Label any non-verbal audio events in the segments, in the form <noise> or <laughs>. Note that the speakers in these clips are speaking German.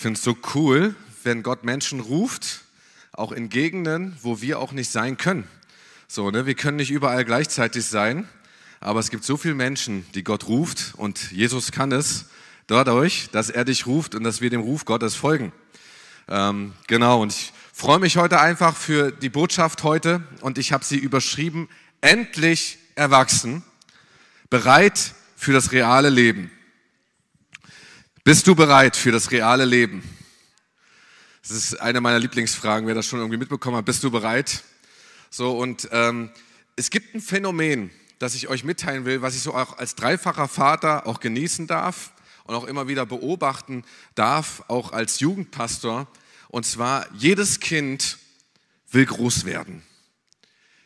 finde es so cool, wenn Gott Menschen ruft, auch in Gegenden, wo wir auch nicht sein können. So, ne? Wir können nicht überall gleichzeitig sein, aber es gibt so viele Menschen, die Gott ruft und Jesus kann es dadurch, dass er dich ruft und dass wir dem Ruf Gottes folgen. Ähm, genau, und ich freue mich heute einfach für die Botschaft heute und ich habe sie überschrieben, endlich erwachsen, bereit für das reale Leben. Bist du bereit für das reale Leben? Das ist eine meiner Lieblingsfragen, wer das schon irgendwie mitbekommen hat. Bist du bereit? So, und ähm, es gibt ein Phänomen, das ich euch mitteilen will, was ich so auch als dreifacher Vater auch genießen darf und auch immer wieder beobachten darf, auch als Jugendpastor. Und zwar, jedes Kind will groß werden.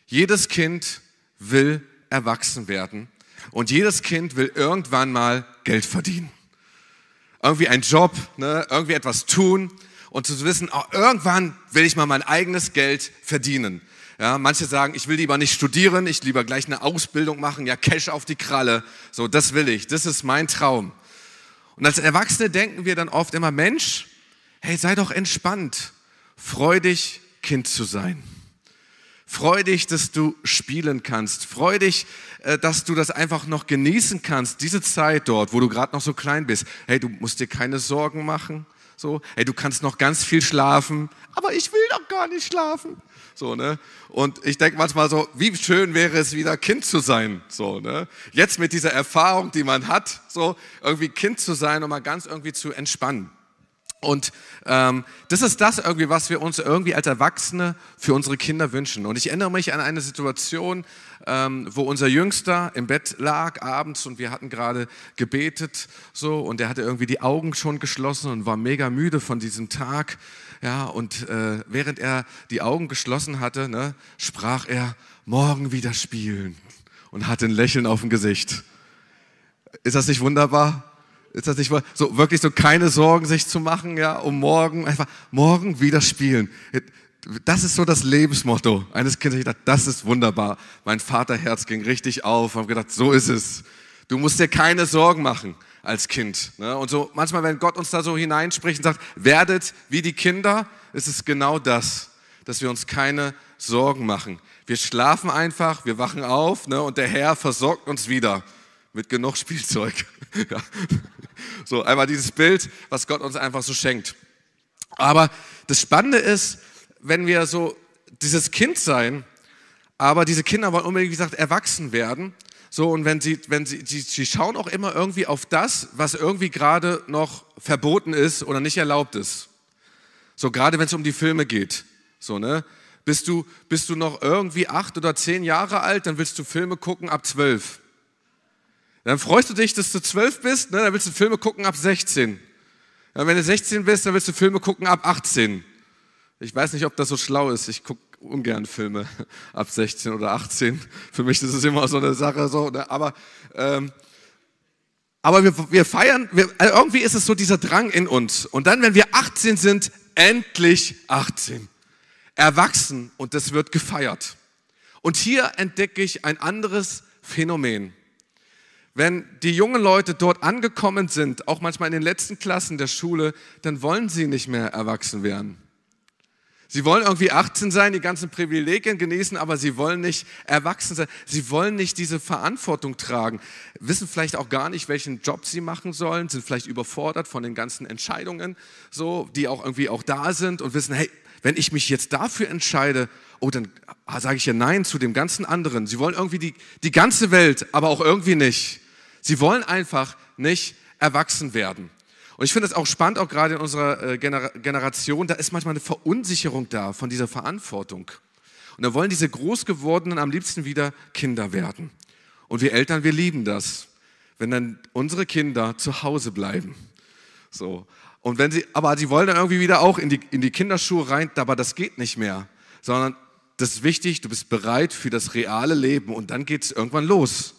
Jedes Kind will erwachsen werden. Und jedes Kind will irgendwann mal Geld verdienen irgendwie einen Job, ne, irgendwie etwas tun und zu wissen, oh, irgendwann will ich mal mein eigenes Geld verdienen. Ja, manche sagen, ich will lieber nicht studieren, ich lieber gleich eine Ausbildung machen, ja, Cash auf die Kralle. So, das will ich, das ist mein Traum. Und als Erwachsene denken wir dann oft immer, Mensch, hey, sei doch entspannt, freu dich, Kind zu sein. Freu dich, dass du spielen kannst. Freu dich, äh, dass du das einfach noch genießen kannst, diese Zeit dort, wo du gerade noch so klein bist. Hey, du musst dir keine Sorgen machen. So, hey, du kannst noch ganz viel schlafen, aber ich will doch gar nicht schlafen. So, ne? Und ich denke manchmal so, wie schön wäre es wieder Kind zu sein, so, ne? Jetzt mit dieser Erfahrung, die man hat, so irgendwie Kind zu sein und mal ganz irgendwie zu entspannen. Und ähm, das ist das irgendwie, was wir uns irgendwie als Erwachsene für unsere Kinder wünschen. Und ich erinnere mich an eine Situation, ähm, wo unser Jüngster im Bett lag abends und wir hatten gerade gebetet so und er hatte irgendwie die Augen schon geschlossen und war mega müde von diesem Tag. Ja, und äh, während er die Augen geschlossen hatte, ne, sprach er, morgen wieder spielen und hatte ein Lächeln auf dem Gesicht. Ist das nicht wunderbar? Ist das nicht so wirklich so keine Sorgen sich zu machen, ja, um morgen einfach morgen wieder spielen. Das ist so das Lebensmotto eines Kindes. Ich dachte, das ist wunderbar. Mein Vaterherz ging richtig auf. Habe gedacht, so ist es. Du musst dir keine Sorgen machen als Kind. Ne? Und so manchmal, wenn Gott uns da so hineinspricht und sagt, werdet wie die Kinder, ist es genau das, dass wir uns keine Sorgen machen. Wir schlafen einfach, wir wachen auf ne? und der Herr versorgt uns wieder mit genug Spielzeug. <laughs> So, einmal dieses Bild, was Gott uns einfach so schenkt. Aber das Spannende ist, wenn wir so dieses Kind sein, aber diese Kinder wollen unbedingt, wie gesagt, erwachsen werden. So, und wenn sie, wenn sie, sie, sie schauen auch immer irgendwie auf das, was irgendwie gerade noch verboten ist oder nicht erlaubt ist. So, gerade wenn es um die Filme geht. So, ne? Bist du, bist du noch irgendwie acht oder zehn Jahre alt, dann willst du Filme gucken ab zwölf. Dann freust du dich, dass du zwölf bist, ne? dann willst du Filme gucken ab 16. Ja, wenn du 16 bist, dann willst du Filme gucken ab 18. Ich weiß nicht, ob das so schlau ist. Ich gucke ungern Filme <laughs> ab 16 oder 18. Für mich ist es immer so eine Sache, so, ne? aber, ähm, aber wir, wir feiern, wir, also irgendwie ist es so dieser Drang in uns. Und dann, wenn wir 18 sind, endlich 18. Erwachsen und das wird gefeiert. Und hier entdecke ich ein anderes Phänomen. Wenn die jungen Leute dort angekommen sind, auch manchmal in den letzten Klassen der Schule, dann wollen sie nicht mehr erwachsen werden. Sie wollen irgendwie 18 sein, die ganzen Privilegien genießen, aber sie wollen nicht erwachsen sein. Sie wollen nicht diese Verantwortung tragen, wissen vielleicht auch gar nicht, welchen Job sie machen sollen, sind vielleicht überfordert von den ganzen Entscheidungen, so, die auch irgendwie auch da sind und wissen, hey, wenn ich mich jetzt dafür entscheide, oh, dann sage ich ja Nein zu dem ganzen anderen. Sie wollen irgendwie die, die ganze Welt, aber auch irgendwie nicht. Sie wollen einfach nicht erwachsen werden. Und ich finde es auch spannend, auch gerade in unserer äh, Generation, da ist manchmal eine Verunsicherung da von dieser Verantwortung. Und da wollen diese Großgewordenen am liebsten wieder Kinder werden. Und wir Eltern, wir lieben das, wenn dann unsere Kinder zu Hause bleiben. So. Und wenn sie, aber sie wollen dann irgendwie wieder auch in die, in die Kinderschuhe rein, aber das geht nicht mehr. Sondern das ist wichtig, du bist bereit für das reale Leben und dann geht es irgendwann los.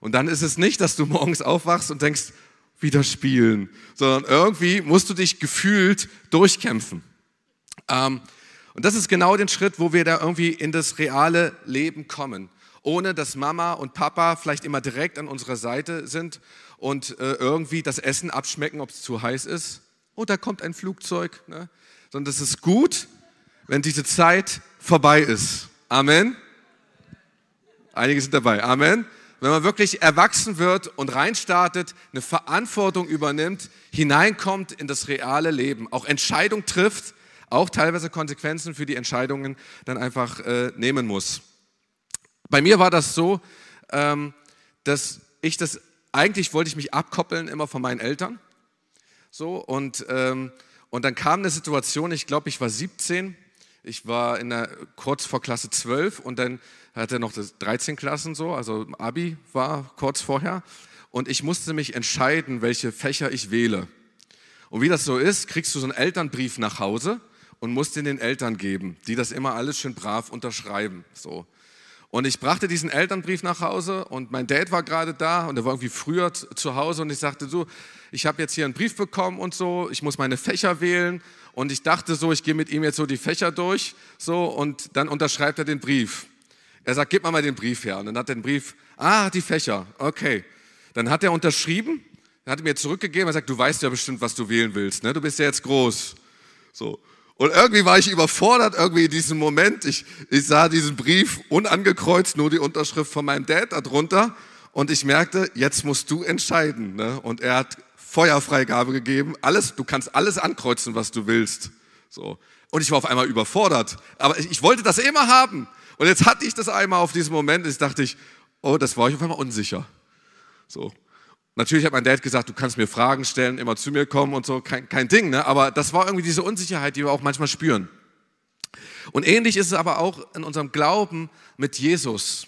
Und dann ist es nicht, dass du <laughs> morgens aufwachst und denkst, wieder spielen, sondern irgendwie musst du dich gefühlt durchkämpfen. Ähm, und das ist genau den Schritt, wo wir da irgendwie in das reale Leben kommen, ohne dass Mama und Papa vielleicht immer direkt an unserer Seite sind und äh, irgendwie das Essen abschmecken, ob es zu heiß ist oh, da kommt ein Flugzeug, ne? sondern es ist gut, wenn diese Zeit vorbei ist. Amen. Einige sind dabei. Amen. Wenn man wirklich erwachsen wird und reinstartet, eine Verantwortung übernimmt, hineinkommt in das reale Leben, auch Entscheidung trifft, auch teilweise Konsequenzen für die Entscheidungen dann einfach äh, nehmen muss. Bei mir war das so, ähm, dass ich das, eigentlich wollte ich mich abkoppeln immer von meinen Eltern. So, und, ähm, und dann kam eine Situation, ich glaube, ich war 17, ich war in der, kurz vor Klasse 12 und dann hatte noch das 13 Klassen so, also Abi war kurz vorher. Und ich musste mich entscheiden, welche Fächer ich wähle. Und wie das so ist, kriegst du so einen Elternbrief nach Hause und musst den den Eltern geben, die das immer alles schön brav unterschreiben. So. Und ich brachte diesen Elternbrief nach Hause und mein Dad war gerade da und er war irgendwie früher zu Hause und ich sagte so, ich habe jetzt hier einen Brief bekommen und so, ich muss meine Fächer wählen und ich dachte so, ich gehe mit ihm jetzt so die Fächer durch so und dann unterschreibt er den Brief. Er sagt, gib mal mal den Brief her und dann hat er den Brief, ah, die Fächer, okay. Dann hat er unterschrieben, dann hat er mir zurückgegeben, er sagt, du weißt ja bestimmt, was du wählen willst, ne? du bist ja jetzt groß. So. Und irgendwie war ich überfordert, irgendwie in diesem Moment. Ich, ich sah diesen Brief unangekreuzt, nur die Unterschrift von meinem Dad darunter. Und ich merkte, jetzt musst du entscheiden. Ne? Und er hat Feuerfreigabe gegeben. Alles, du kannst alles ankreuzen, was du willst. So. Und ich war auf einmal überfordert. Aber ich, ich wollte das immer haben. Und jetzt hatte ich das einmal auf diesem Moment. Ich dachte ich, oh, das war ich auf einmal unsicher. So. Natürlich hat mein Dad gesagt, du kannst mir Fragen stellen, immer zu mir kommen und so, kein, kein Ding, ne? aber das war irgendwie diese Unsicherheit, die wir auch manchmal spüren. Und ähnlich ist es aber auch in unserem Glauben mit Jesus.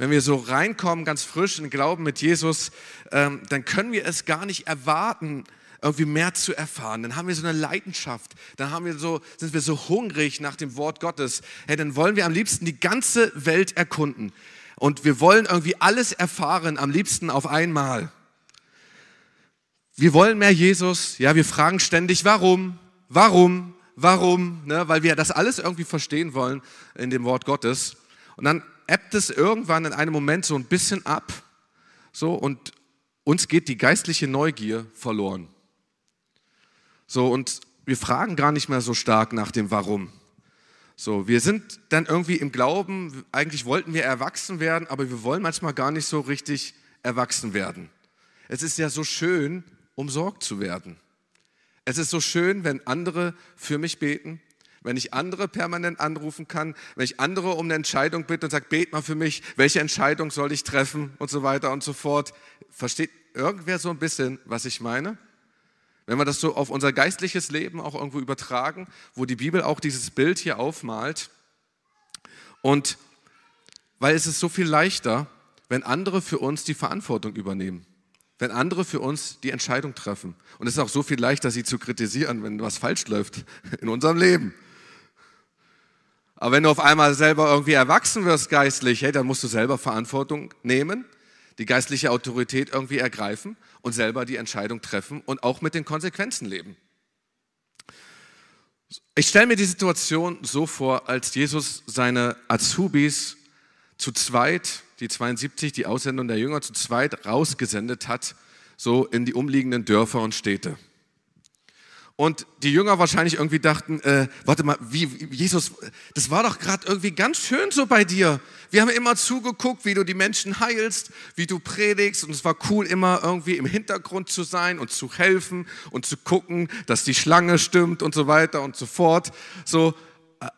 Wenn wir so reinkommen, ganz frisch in den Glauben mit Jesus, ähm, dann können wir es gar nicht erwarten, irgendwie mehr zu erfahren. Dann haben wir so eine Leidenschaft, dann haben wir so, sind wir so hungrig nach dem Wort Gottes. Hey, dann wollen wir am liebsten die ganze Welt erkunden. Und wir wollen irgendwie alles erfahren, am liebsten auf einmal. Wir wollen mehr Jesus, ja, wir fragen ständig, warum, warum, warum, ne, weil wir das alles irgendwie verstehen wollen in dem Wort Gottes. Und dann ebbt es irgendwann in einem Moment so ein bisschen ab, so, und uns geht die geistliche Neugier verloren. So, und wir fragen gar nicht mehr so stark nach dem Warum. So, wir sind dann irgendwie im Glauben, eigentlich wollten wir erwachsen werden, aber wir wollen manchmal gar nicht so richtig erwachsen werden. Es ist ja so schön, umsorgt zu werden. Es ist so schön, wenn andere für mich beten, wenn ich andere permanent anrufen kann, wenn ich andere um eine Entscheidung bitte und sage, bet mal für mich, welche Entscheidung soll ich treffen und so weiter und so fort. Versteht irgendwer so ein bisschen, was ich meine? Wenn wir das so auf unser geistliches Leben auch irgendwo übertragen, wo die Bibel auch dieses Bild hier aufmalt. Und weil es ist so viel leichter, wenn andere für uns die Verantwortung übernehmen wenn andere für uns die Entscheidung treffen. Und es ist auch so viel leichter, sie zu kritisieren, wenn was falsch läuft in unserem Leben. Aber wenn du auf einmal selber irgendwie erwachsen wirst geistlich, hey, dann musst du selber Verantwortung nehmen, die geistliche Autorität irgendwie ergreifen und selber die Entscheidung treffen und auch mit den Konsequenzen leben. Ich stelle mir die Situation so vor, als Jesus seine Azubis zu zweit die 72, die Aussendung der Jünger zu zweit rausgesendet hat, so in die umliegenden Dörfer und Städte. Und die Jünger wahrscheinlich irgendwie dachten, äh, warte mal, wie, Jesus, das war doch gerade irgendwie ganz schön so bei dir. Wir haben immer zugeguckt, wie du die Menschen heilst, wie du predigst und es war cool, immer irgendwie im Hintergrund zu sein und zu helfen und zu gucken, dass die Schlange stimmt und so weiter und so fort. So,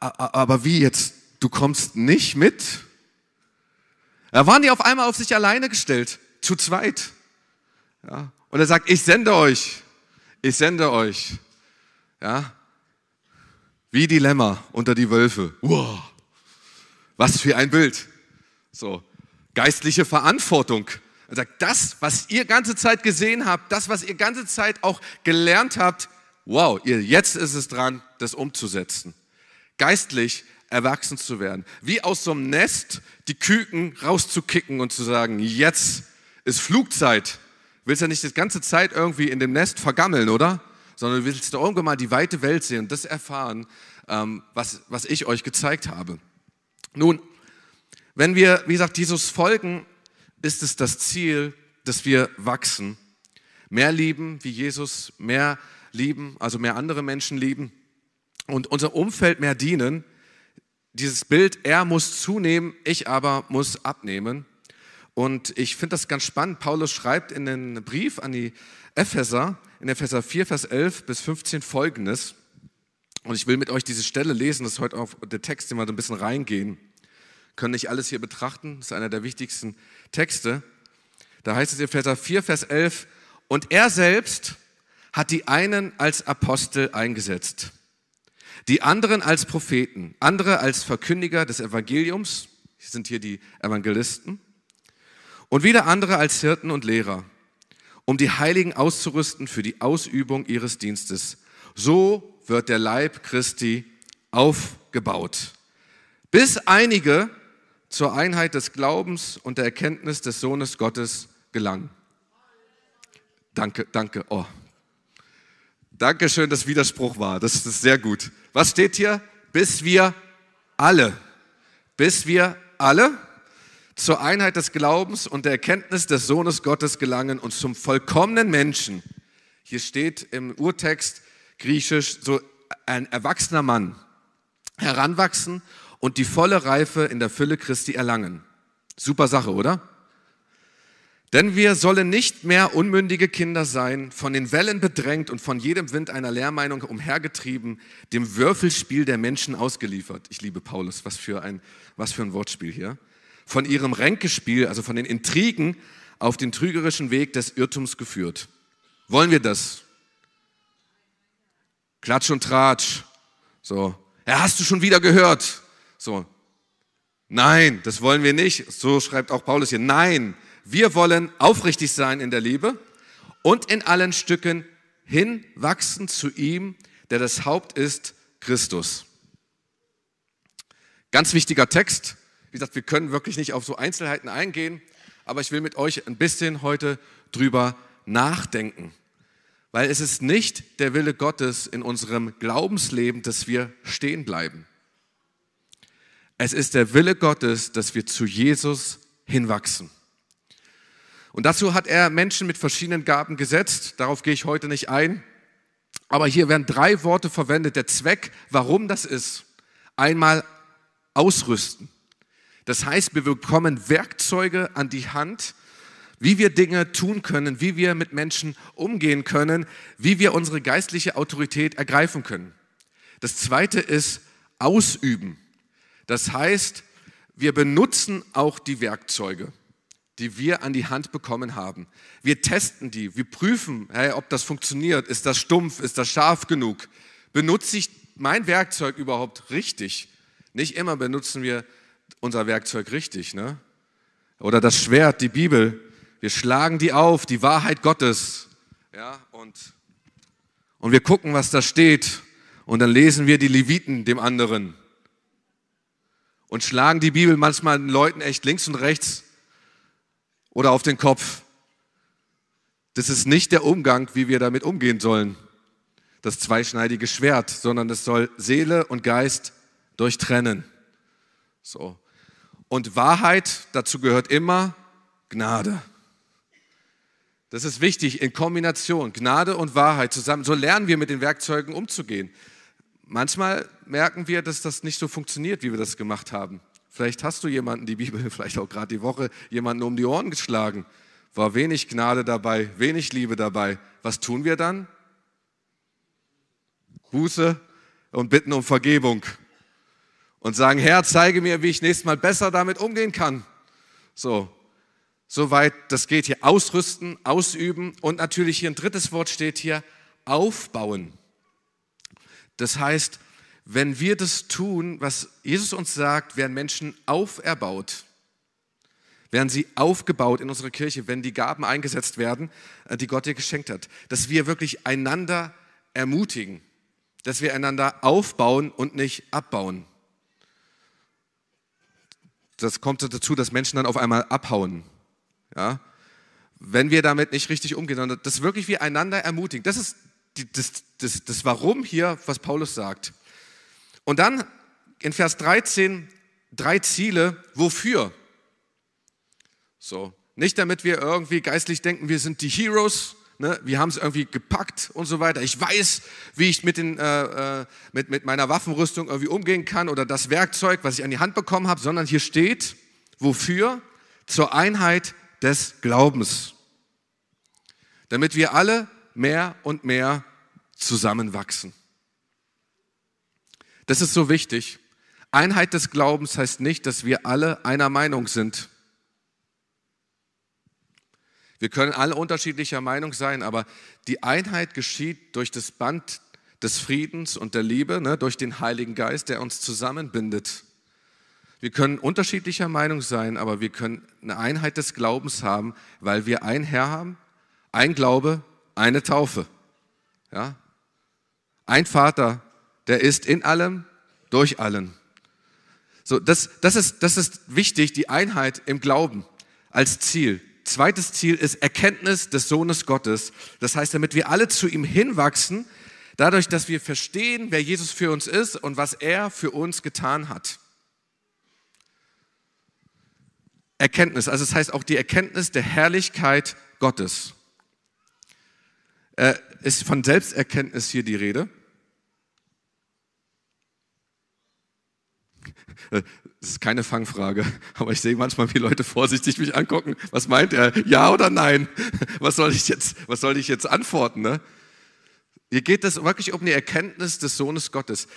aber wie jetzt? Du kommst nicht mit? Da waren die auf einmal auf sich alleine gestellt, zu zweit. Ja, und er sagt, ich sende euch, ich sende euch. Ja, wie die Lämmer unter die Wölfe. Wow, was für ein Bild. So, geistliche Verantwortung. Er sagt, das, was ihr ganze Zeit gesehen habt, das, was ihr ganze Zeit auch gelernt habt, wow, ihr, jetzt ist es dran, das umzusetzen. Geistlich erwachsen zu werden. Wie aus so einem Nest die Küken rauszukicken und zu sagen, jetzt ist Flugzeit. Willst ja nicht die ganze Zeit irgendwie in dem Nest vergammeln, oder? Sondern du willst doch irgendwann mal die weite Welt sehen und das erfahren, ähm, was, was ich euch gezeigt habe. Nun, wenn wir, wie gesagt, Jesus folgen, ist es das Ziel, dass wir wachsen, mehr lieben wie Jesus, mehr lieben, also mehr andere Menschen lieben und unser Umfeld mehr dienen. Dieses Bild, er muss zunehmen, ich aber muss abnehmen. Und ich finde das ganz spannend. Paulus schreibt in den Brief an die Epheser, in Epheser 4, Vers 11 bis 15 folgendes. Und ich will mit euch diese Stelle lesen, das ist heute auch der Text, den wir so ein bisschen reingehen. Können nicht alles hier betrachten, das ist einer der wichtigsten Texte. Da heißt es in Epheser 4, Vers 11, und er selbst hat die einen als Apostel eingesetzt, die anderen als Propheten, andere als Verkündiger des Evangeliums, hier sind hier die Evangelisten, und wieder andere als Hirten und Lehrer, um die Heiligen auszurüsten für die Ausübung ihres Dienstes. So wird der Leib Christi aufgebaut, bis einige zur Einheit des Glaubens und der Erkenntnis des Sohnes Gottes gelangen. Danke, danke. Oh. Dankeschön, dass Widerspruch war. Das ist sehr gut. Was steht hier? Bis wir alle, bis wir alle zur Einheit des Glaubens und der Erkenntnis des Sohnes Gottes gelangen und zum vollkommenen Menschen. Hier steht im Urtext griechisch so ein erwachsener Mann heranwachsen und die volle Reife in der Fülle Christi erlangen. Super Sache, oder? Denn wir sollen nicht mehr unmündige Kinder sein, von den Wellen bedrängt und von jedem Wind einer Lehrmeinung umhergetrieben, dem Würfelspiel der Menschen ausgeliefert. Ich liebe Paulus, was für ein, was für ein Wortspiel hier von ihrem Ränkespiel, also von den Intrigen, auf den trügerischen Weg des Irrtums geführt. Wollen wir das? Klatsch und Tratsch. So. Ja, hast du schon wieder gehört? So. Nein, das wollen wir nicht. So schreibt auch Paulus hier. Nein, wir wollen aufrichtig sein in der Liebe und in allen Stücken hinwachsen zu ihm, der das Haupt ist, Christus. Ganz wichtiger Text. Wie gesagt, wir können wirklich nicht auf so Einzelheiten eingehen, aber ich will mit euch ein bisschen heute drüber nachdenken. Weil es ist nicht der Wille Gottes in unserem Glaubensleben, dass wir stehen bleiben. Es ist der Wille Gottes, dass wir zu Jesus hinwachsen. Und dazu hat er Menschen mit verschiedenen Gaben gesetzt. Darauf gehe ich heute nicht ein. Aber hier werden drei Worte verwendet. Der Zweck, warum das ist. Einmal ausrüsten. Das heißt, wir bekommen Werkzeuge an die Hand, wie wir Dinge tun können, wie wir mit Menschen umgehen können, wie wir unsere geistliche Autorität ergreifen können. Das zweite ist ausüben. Das heißt, wir benutzen auch die Werkzeuge, die wir an die Hand bekommen haben. Wir testen die, wir prüfen, hey, ob das funktioniert. Ist das stumpf? Ist das scharf genug? Benutze ich mein Werkzeug überhaupt richtig? Nicht immer benutzen wir unser Werkzeug richtig, ne? Oder das Schwert, die Bibel. Wir schlagen die auf, die Wahrheit Gottes. Ja, und, und wir gucken, was da steht. Und dann lesen wir die Leviten dem anderen. Und schlagen die Bibel manchmal den Leuten echt links und rechts oder auf den Kopf. Das ist nicht der Umgang, wie wir damit umgehen sollen. Das zweischneidige Schwert, sondern es soll Seele und Geist durchtrennen. So. Und Wahrheit, dazu gehört immer Gnade. Das ist wichtig in Kombination, Gnade und Wahrheit zusammen. So lernen wir mit den Werkzeugen umzugehen. Manchmal merken wir, dass das nicht so funktioniert, wie wir das gemacht haben. Vielleicht hast du jemanden, die Bibel, <laughs> vielleicht auch gerade die Woche, jemanden um die Ohren geschlagen. War wenig Gnade dabei, wenig Liebe dabei. Was tun wir dann? Buße und bitten um Vergebung und sagen, Herr, zeige mir, wie ich nächstes Mal besser damit umgehen kann. So, soweit das geht hier. Ausrüsten, ausüben und natürlich hier ein drittes Wort steht hier, aufbauen. Das heißt, wenn wir das tun, was Jesus uns sagt, werden Menschen auferbaut, werden sie aufgebaut in unserer Kirche, wenn die Gaben eingesetzt werden, äh, die Gott dir geschenkt hat. Dass wir wirklich einander ermutigen, dass wir einander aufbauen und nicht abbauen das kommt dazu, dass Menschen dann auf einmal abhauen. Ja? Wenn wir damit nicht richtig umgehen, sondern das wirklich wie einander ermutigen. Das ist die, das, das, das Warum hier, was Paulus sagt. Und dann in Vers 13 drei Ziele, wofür? So, nicht damit wir irgendwie geistlich denken, wir sind die Heroes, Ne? Wir haben es irgendwie gepackt und so weiter. Ich weiß, wie ich mit, den, äh, äh, mit, mit meiner Waffenrüstung irgendwie umgehen kann oder das Werkzeug, was ich an die Hand bekommen habe, sondern hier steht, wofür? Zur Einheit des Glaubens. Damit wir alle mehr und mehr zusammenwachsen. Das ist so wichtig. Einheit des Glaubens heißt nicht, dass wir alle einer Meinung sind. Wir können alle unterschiedlicher Meinung sein, aber die Einheit geschieht durch das Band des Friedens und der Liebe, ne, durch den Heiligen Geist, der uns zusammenbindet. Wir können unterschiedlicher Meinung sein, aber wir können eine Einheit des Glaubens haben, weil wir ein Herr haben, ein Glaube, eine Taufe. Ja? Ein Vater, der ist in allem, durch allen. So, das, das, ist, das ist wichtig, die Einheit im Glauben als Ziel. Zweites Ziel ist Erkenntnis des Sohnes Gottes. Das heißt, damit wir alle zu ihm hinwachsen, dadurch, dass wir verstehen, wer Jesus für uns ist und was er für uns getan hat. Erkenntnis, also das heißt auch die Erkenntnis der Herrlichkeit Gottes. Äh, ist von Selbsterkenntnis hier die Rede. Das ist keine Fangfrage, <laughs> aber ich sehe manchmal, wie Leute vorsichtig mich angucken. Was meint er? Ja oder nein? <laughs> Was soll ich jetzt, was soll ich jetzt antworten? Ne? Hier geht es wirklich um die Erkenntnis des Sohnes Gottes.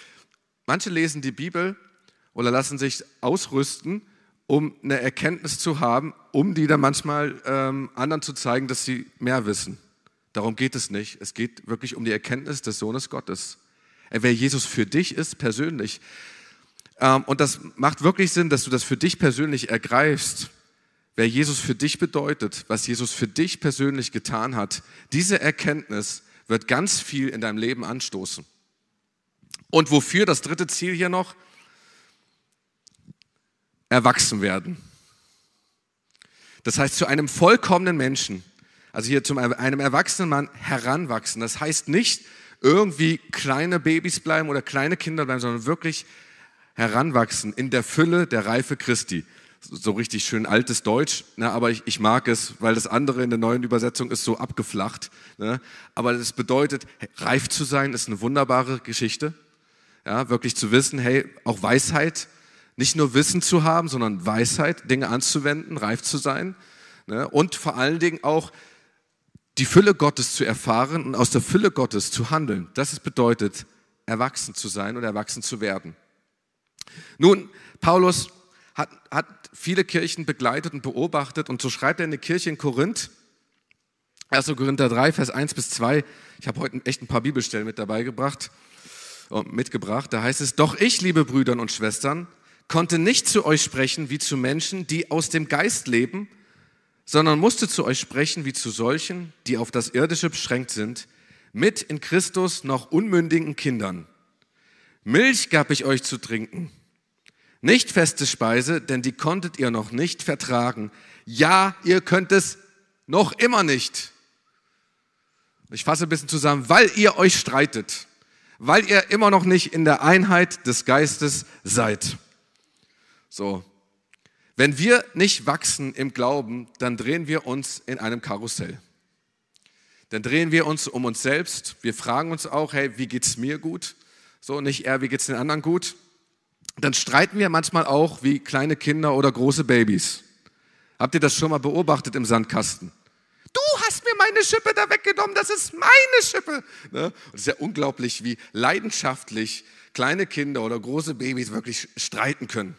Manche lesen die Bibel oder lassen sich ausrüsten, um eine Erkenntnis zu haben, um die dann manchmal ähm, anderen zu zeigen, dass sie mehr wissen. Darum geht es nicht. Es geht wirklich um die Erkenntnis des Sohnes Gottes. Wer Jesus für dich ist, persönlich. Ähm, und das macht wirklich Sinn, dass du das für dich persönlich ergreifst. Wer Jesus für dich bedeutet, was Jesus für dich persönlich getan hat, diese Erkenntnis wird ganz viel in deinem Leben anstoßen. Und wofür das dritte Ziel hier noch? Erwachsen werden. Das heißt, zu einem vollkommenen Menschen, also hier zu einem erwachsenen Mann heranwachsen. Das heißt nicht irgendwie kleine Babys bleiben oder kleine Kinder bleiben, sondern wirklich heranwachsen in der Fülle der Reife Christi. So richtig schön altes Deutsch, ne, aber ich, ich mag es, weil das andere in der neuen Übersetzung ist so abgeflacht. Ne, aber das bedeutet, reif zu sein ist eine wunderbare Geschichte. Ja, wirklich zu wissen, hey, auch Weisheit, nicht nur Wissen zu haben, sondern Weisheit, Dinge anzuwenden, reif zu sein. Ne, und vor allen Dingen auch die Fülle Gottes zu erfahren und aus der Fülle Gottes zu handeln. Das bedeutet, erwachsen zu sein und erwachsen zu werden. Nun, Paulus hat, hat viele Kirchen begleitet und beobachtet und so schreibt er in die Kirche in Korinth, 1. Korinther 3, Vers 1 bis 2. Ich habe heute echt ein paar Bibelstellen mit dabei gebracht, äh, mitgebracht. Da heißt es, doch ich, liebe Brüder und Schwestern, konnte nicht zu euch sprechen wie zu Menschen, die aus dem Geist leben, sondern musste zu euch sprechen wie zu solchen, die auf das Irdische beschränkt sind, mit in Christus noch unmündigen Kindern. Milch gab ich euch zu trinken, nicht feste Speise, denn die konntet ihr noch nicht vertragen. Ja, ihr könnt es noch immer nicht. Ich fasse ein bisschen zusammen, weil ihr euch streitet, weil ihr immer noch nicht in der Einheit des Geistes seid. So. Wenn wir nicht wachsen im Glauben, dann drehen wir uns in einem Karussell. Dann drehen wir uns um uns selbst. Wir fragen uns auch, hey, wie geht's mir gut? So, nicht eher, wie geht's den anderen gut? Dann streiten wir manchmal auch wie kleine Kinder oder große Babys. Habt ihr das schon mal beobachtet im Sandkasten? Du hast mir meine Schippe da weggenommen, das ist meine Schippe. Ne? Und es ist ja unglaublich, wie leidenschaftlich kleine Kinder oder große Babys wirklich streiten können.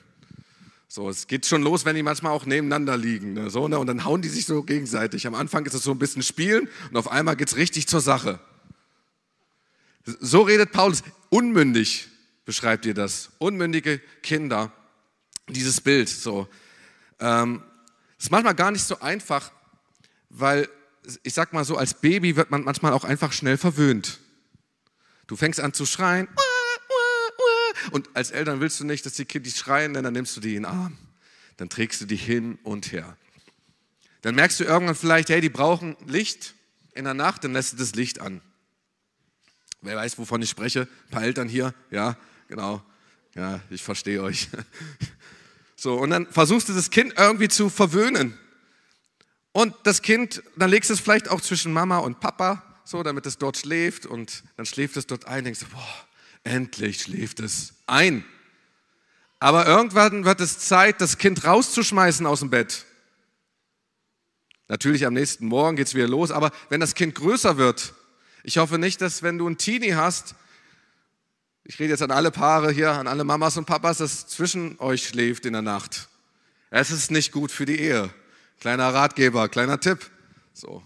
So, es geht schon los, wenn die manchmal auch nebeneinander liegen. Ne? So, ne? Und dann hauen die sich so gegenseitig. Am Anfang ist es so ein bisschen Spielen und auf einmal geht es richtig zur Sache. So redet Paulus. Unmündig beschreibt ihr das. Unmündige Kinder. Dieses Bild. So. Ähm, ist manchmal gar nicht so einfach, weil ich sag mal so, als Baby wird man manchmal auch einfach schnell verwöhnt. Du fängst an zu schreien. Und als Eltern willst du nicht, dass die Kinder schreien, denn dann nimmst du die in den Arm. Dann trägst du die hin und her. Dann merkst du irgendwann vielleicht, hey, die brauchen Licht in der Nacht, dann lässt du das Licht an. Wer weiß, wovon ich spreche? Ein paar Eltern hier, ja, genau. Ja, ich verstehe euch. <laughs> So, und dann versuchst du das Kind irgendwie zu verwöhnen. Und das Kind, dann legst du es vielleicht auch zwischen Mama und Papa, so, damit es dort schläft und dann schläft es dort ein, denkst du, boah, endlich schläft es ein. Aber irgendwann wird es Zeit, das Kind rauszuschmeißen aus dem Bett. Natürlich am nächsten Morgen geht es wieder los, aber wenn das Kind größer wird, ich hoffe nicht, dass wenn du ein Teenie hast, ich rede jetzt an alle Paare hier, an alle Mamas und Papas, dass zwischen euch schläft in der Nacht. Es ist nicht gut für die Ehe. Kleiner Ratgeber, kleiner Tipp. So.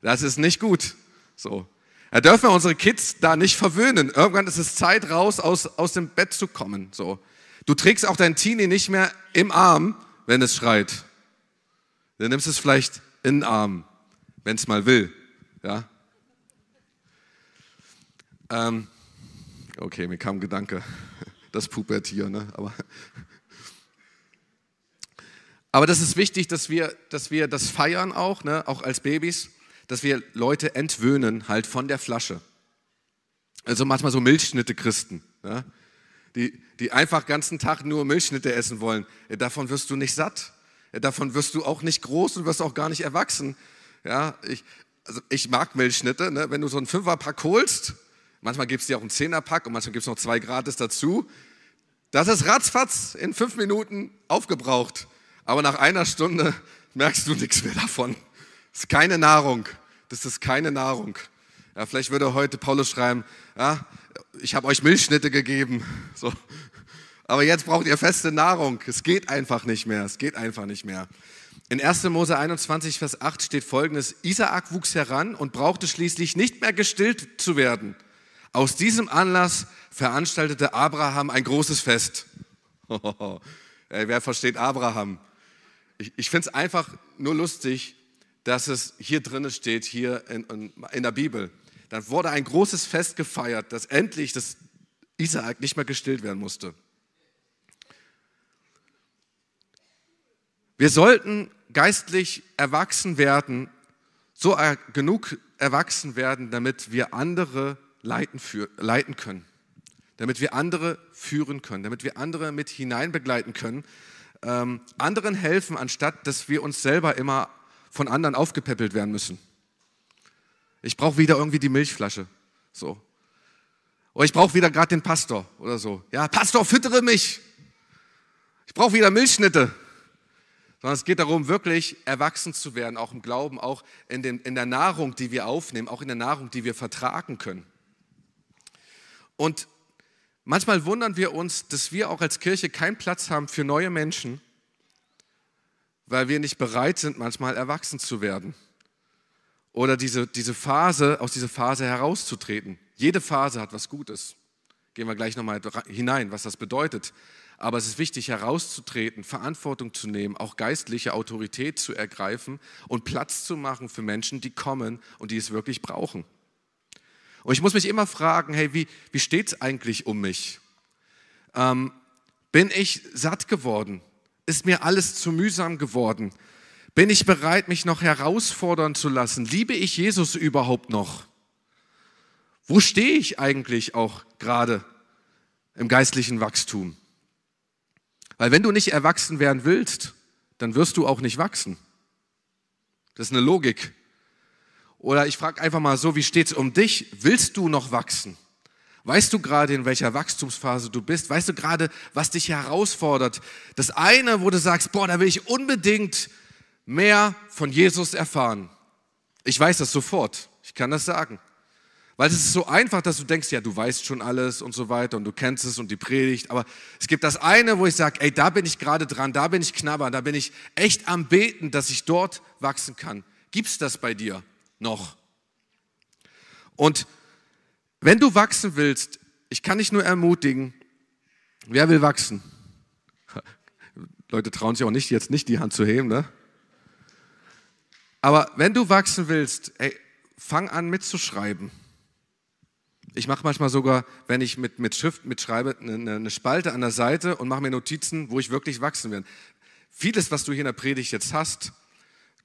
Das ist nicht gut. So. Da dürfen wir unsere Kids da nicht verwöhnen. Irgendwann ist es Zeit raus, aus, aus dem Bett zu kommen. So. Du trägst auch dein Teenie nicht mehr im Arm, wenn es schreit. Du nimmst es vielleicht in den Arm, wenn es mal will. Ja? Ähm, okay, mir kam ein Gedanke, <laughs> das Pubertier, ne? aber, <laughs> aber das ist wichtig, dass wir, dass wir das feiern auch, ne? auch als Babys, dass wir Leute entwöhnen halt von der Flasche. Also manchmal so Milchschnitte-Christen, ja? die, die einfach ganzen Tag nur Milchschnitte essen wollen. Davon wirst du nicht satt. Davon wirst du auch nicht groß und wirst auch gar nicht erwachsen. Ja, ich, also ich mag Milchschnitte. Ne? Wenn du so einen Fünferpack holst, manchmal gibt es dir auch einen Zehnerpack und manchmal gibt es noch zwei gratis dazu. Das ist ratzfatz in fünf Minuten aufgebraucht. Aber nach einer Stunde merkst du nichts mehr davon. Das ist keine Nahrung. Das ist keine Nahrung. Ja, vielleicht würde heute Paulus schreiben, ja, ich habe euch Milchschnitte gegeben. <laughs> So, aber jetzt braucht ihr feste Nahrung. Es geht einfach nicht mehr. Es geht einfach nicht mehr. In 1. Mose 21, Vers 8 steht folgendes: Isaak wuchs heran und brauchte schließlich nicht mehr gestillt zu werden. Aus diesem Anlass veranstaltete Abraham ein großes Fest. <laughs> Ey, wer versteht Abraham? Ich, ich finde es einfach nur lustig, dass es hier drin steht, hier in, in, in der Bibel. Dann wurde ein großes Fest gefeiert, dass endlich das Isaak nicht mehr gestillt werden musste. Wir sollten geistlich erwachsen werden, so genug erwachsen werden, damit wir andere leiten, für, leiten können, damit wir andere führen können, damit wir andere mit hineinbegleiten können, ähm, anderen helfen, anstatt dass wir uns selber immer von anderen aufgepäppelt werden müssen. Ich brauche wieder irgendwie die Milchflasche, so. Oder ich brauche wieder gerade den Pastor oder so. Ja, Pastor, füttere mich. Ich brauche wieder Milchschnitte sondern es geht darum, wirklich erwachsen zu werden, auch im Glauben, auch in, den, in der Nahrung, die wir aufnehmen, auch in der Nahrung, die wir vertragen können. Und manchmal wundern wir uns, dass wir auch als Kirche keinen Platz haben für neue Menschen, weil wir nicht bereit sind, manchmal erwachsen zu werden. Oder diese, diese Phase, aus dieser Phase herauszutreten. Jede Phase hat was Gutes. Gehen wir gleich nochmal hinein, was das bedeutet. Aber es ist wichtig, herauszutreten, Verantwortung zu nehmen, auch geistliche Autorität zu ergreifen und Platz zu machen für Menschen, die kommen und die es wirklich brauchen. Und ich muss mich immer fragen, hey, wie, wie steht es eigentlich um mich? Ähm, bin ich satt geworden? Ist mir alles zu mühsam geworden? Bin ich bereit, mich noch herausfordern zu lassen? Liebe ich Jesus überhaupt noch? Wo stehe ich eigentlich auch gerade im geistlichen Wachstum? Weil wenn du nicht erwachsen werden willst, dann wirst du auch nicht wachsen. Das ist eine Logik. Oder ich frage einfach mal so, wie steht es um dich? Willst du noch wachsen? Weißt du gerade, in welcher Wachstumsphase du bist? Weißt du gerade, was dich herausfordert? Das eine, wo du sagst, boah, da will ich unbedingt mehr von Jesus erfahren. Ich weiß das sofort. Ich kann das sagen. Weil es ist so einfach, dass du denkst, ja, du weißt schon alles und so weiter und du kennst es und die Predigt. Aber es gibt das eine, wo ich sage, ey, da bin ich gerade dran, da bin ich knabbern, da bin ich echt am Beten, dass ich dort wachsen kann. Gibt es das bei dir noch? Und wenn du wachsen willst, ich kann dich nur ermutigen, wer will wachsen? <laughs> Leute trauen sich auch nicht, jetzt nicht die Hand zu heben, ne? Aber wenn du wachsen willst, ey, fang an mitzuschreiben. Ich mache manchmal sogar, wenn ich mit, mit Schrift mitschreibe, eine, eine Spalte an der Seite und mache mir Notizen, wo ich wirklich wachsen will. Vieles, was du hier in der Predigt jetzt hast,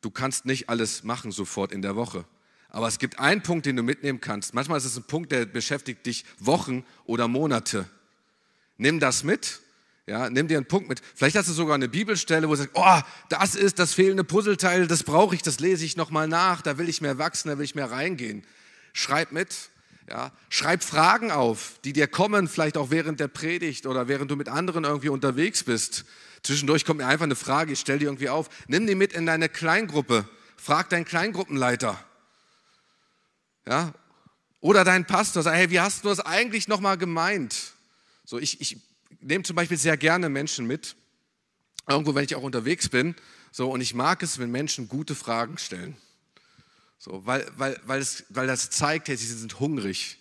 du kannst nicht alles machen sofort in der Woche. Aber es gibt einen Punkt, den du mitnehmen kannst. Manchmal ist es ein Punkt, der beschäftigt dich Wochen oder Monate. Nimm das mit, Ja, nimm dir einen Punkt mit. Vielleicht hast du sogar eine Bibelstelle, wo du sagst, oh, das ist das fehlende Puzzleteil, das brauche ich, das lese ich nochmal nach, da will ich mehr wachsen, da will ich mehr reingehen. Schreib mit. Ja, schreib Fragen auf, die dir kommen, vielleicht auch während der Predigt oder während du mit anderen irgendwie unterwegs bist. Zwischendurch kommt mir einfach eine Frage, ich stelle die irgendwie auf. Nimm die mit in deine Kleingruppe. Frag deinen Kleingruppenleiter. Ja? Oder deinen Pastor. Sag, hey, wie hast du das eigentlich nochmal gemeint? So, ich, ich nehme zum Beispiel sehr gerne Menschen mit, irgendwo, wenn ich auch unterwegs bin. So, und ich mag es, wenn Menschen gute Fragen stellen. So, weil, weil, weil, es, weil das zeigt, hey, sie sind hungrig.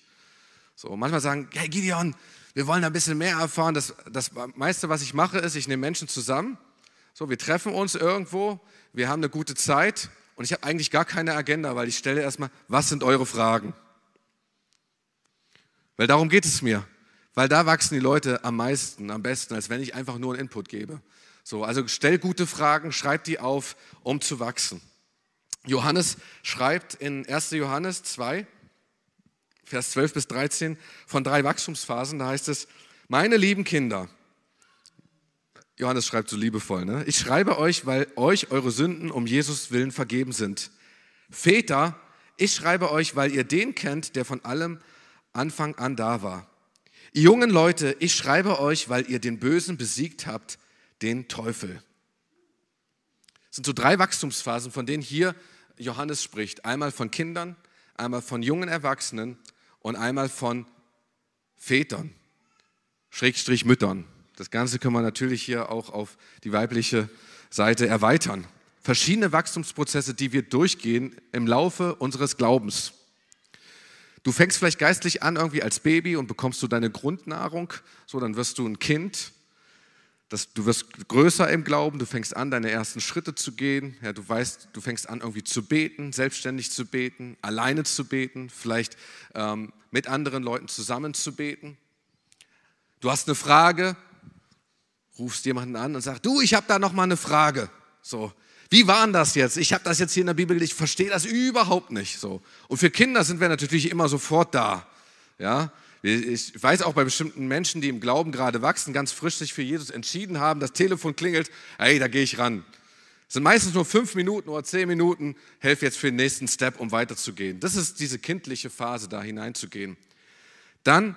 So, manchmal sagen, hey Gideon, wir wollen ein bisschen mehr erfahren. Das, das meiste, was ich mache, ist, ich nehme Menschen zusammen. So, wir treffen uns irgendwo, wir haben eine gute Zeit und ich habe eigentlich gar keine Agenda, weil ich stelle erstmal, was sind eure Fragen? Weil darum geht es mir. Weil da wachsen die Leute am meisten, am besten, als wenn ich einfach nur einen Input gebe. So, also stell gute Fragen, schreib die auf, um zu wachsen. Johannes schreibt in 1. Johannes 2, Vers 12 bis 13 von drei Wachstumsphasen. Da heißt es, meine lieben Kinder, Johannes schreibt so liebevoll, ne? ich schreibe euch, weil euch eure Sünden um Jesus willen vergeben sind. Väter, ich schreibe euch, weil ihr den kennt, der von allem Anfang an da war. Jungen Leute, ich schreibe euch, weil ihr den Bösen besiegt habt, den Teufel. Das sind so drei Wachstumsphasen, von denen hier Johannes spricht. Einmal von Kindern, einmal von jungen Erwachsenen und einmal von Vätern, Schrägstrich Müttern. Das Ganze können wir natürlich hier auch auf die weibliche Seite erweitern. Verschiedene Wachstumsprozesse, die wir durchgehen im Laufe unseres Glaubens. Du fängst vielleicht geistlich an irgendwie als Baby und bekommst du deine Grundnahrung, so dann wirst du ein Kind. Das, du wirst größer im Glauben, du fängst an, deine ersten Schritte zu gehen. Ja, du weißt, du fängst an, irgendwie zu beten, selbstständig zu beten, alleine zu beten, vielleicht ähm, mit anderen Leuten zusammen zu beten. Du hast eine Frage, rufst jemanden an und sagst, du, ich habe da noch mal eine Frage. So, wie war das jetzt? Ich habe das jetzt hier in der Bibel, ich verstehe das überhaupt nicht. So. Und für Kinder sind wir natürlich immer sofort da. Ja? Ich weiß auch bei bestimmten Menschen, die im Glauben gerade wachsen, ganz frisch sich für Jesus entschieden haben, das Telefon klingelt, hey, da gehe ich ran. Es sind meistens nur fünf Minuten oder zehn Minuten, helfe jetzt für den nächsten Step, um weiterzugehen. Das ist diese kindliche Phase, da hineinzugehen. Dann,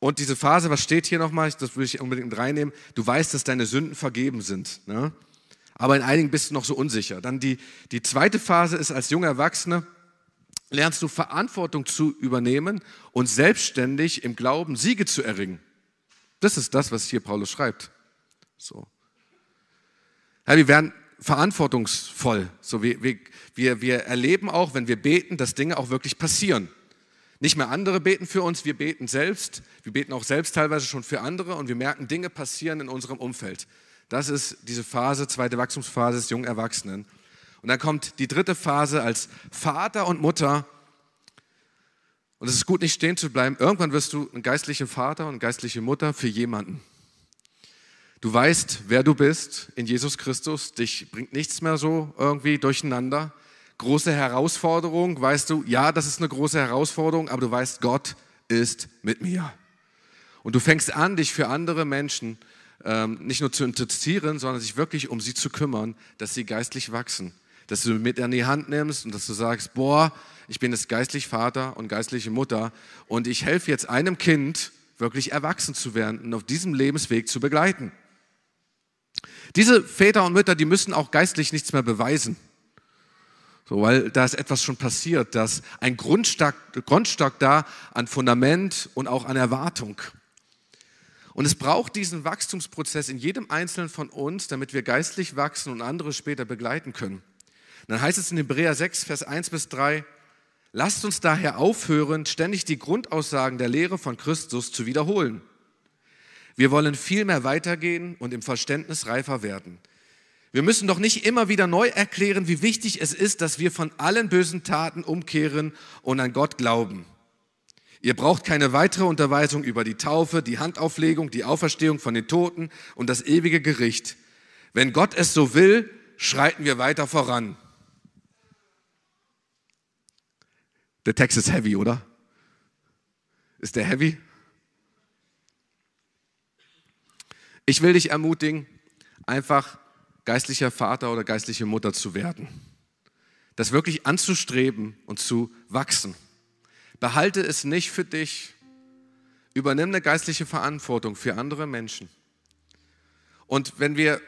und diese Phase, was steht hier nochmal, das will ich unbedingt reinnehmen, du weißt, dass deine Sünden vergeben sind. Ne? aber in einigen bist du noch so unsicher. Dann die, die zweite Phase ist als junger Erwachsener, lernst du Verantwortung zu übernehmen und selbstständig im Glauben Siege zu erringen. Das ist das, was hier Paulus schreibt. So. Ja, wir werden verantwortungsvoll. So, wir, wir, wir erleben auch, wenn wir beten, dass Dinge auch wirklich passieren. Nicht mehr andere beten für uns, wir beten selbst. Wir beten auch selbst teilweise schon für andere und wir merken, Dinge passieren in unserem Umfeld. Das ist diese Phase, zweite Wachstumsphase des jungen Erwachsenen. Und dann kommt die dritte Phase als Vater und Mutter. Und es ist gut, nicht stehen zu bleiben. Irgendwann wirst du ein geistlicher Vater und geistliche Mutter für jemanden. Du weißt, wer du bist in Jesus Christus. Dich bringt nichts mehr so irgendwie durcheinander. Große Herausforderung, weißt du, ja, das ist eine große Herausforderung, aber du weißt, Gott ist mit mir. Und du fängst an, dich für andere Menschen ähm, nicht nur zu interessieren, sondern sich wirklich um sie zu kümmern, dass sie geistlich wachsen. Dass du mit an die Hand nimmst und dass du sagst, boah, ich bin jetzt geistlich Vater und geistliche Mutter und ich helfe jetzt einem Kind, wirklich erwachsen zu werden und auf diesem Lebensweg zu begleiten. Diese Väter und Mütter, die müssen auch geistlich nichts mehr beweisen. So, weil da ist etwas schon passiert, dass ein Grundstock, Grundstock da an Fundament und auch an Erwartung. Und es braucht diesen Wachstumsprozess in jedem Einzelnen von uns, damit wir geistlich wachsen und andere später begleiten können. Dann heißt es in Hebräer 6, Vers 1 bis 3, lasst uns daher aufhören, ständig die Grundaussagen der Lehre von Christus zu wiederholen. Wir wollen vielmehr weitergehen und im Verständnis reifer werden. Wir müssen doch nicht immer wieder neu erklären, wie wichtig es ist, dass wir von allen bösen Taten umkehren und an Gott glauben. Ihr braucht keine weitere Unterweisung über die Taufe, die Handauflegung, die Auferstehung von den Toten und das ewige Gericht. Wenn Gott es so will, schreiten wir weiter voran. Der Text ist heavy, oder? Ist der heavy? Ich will dich ermutigen, einfach geistlicher Vater oder geistliche Mutter zu werden. Das wirklich anzustreben und zu wachsen. Behalte es nicht für dich. Übernimm eine geistliche Verantwortung für andere Menschen. Und wenn wir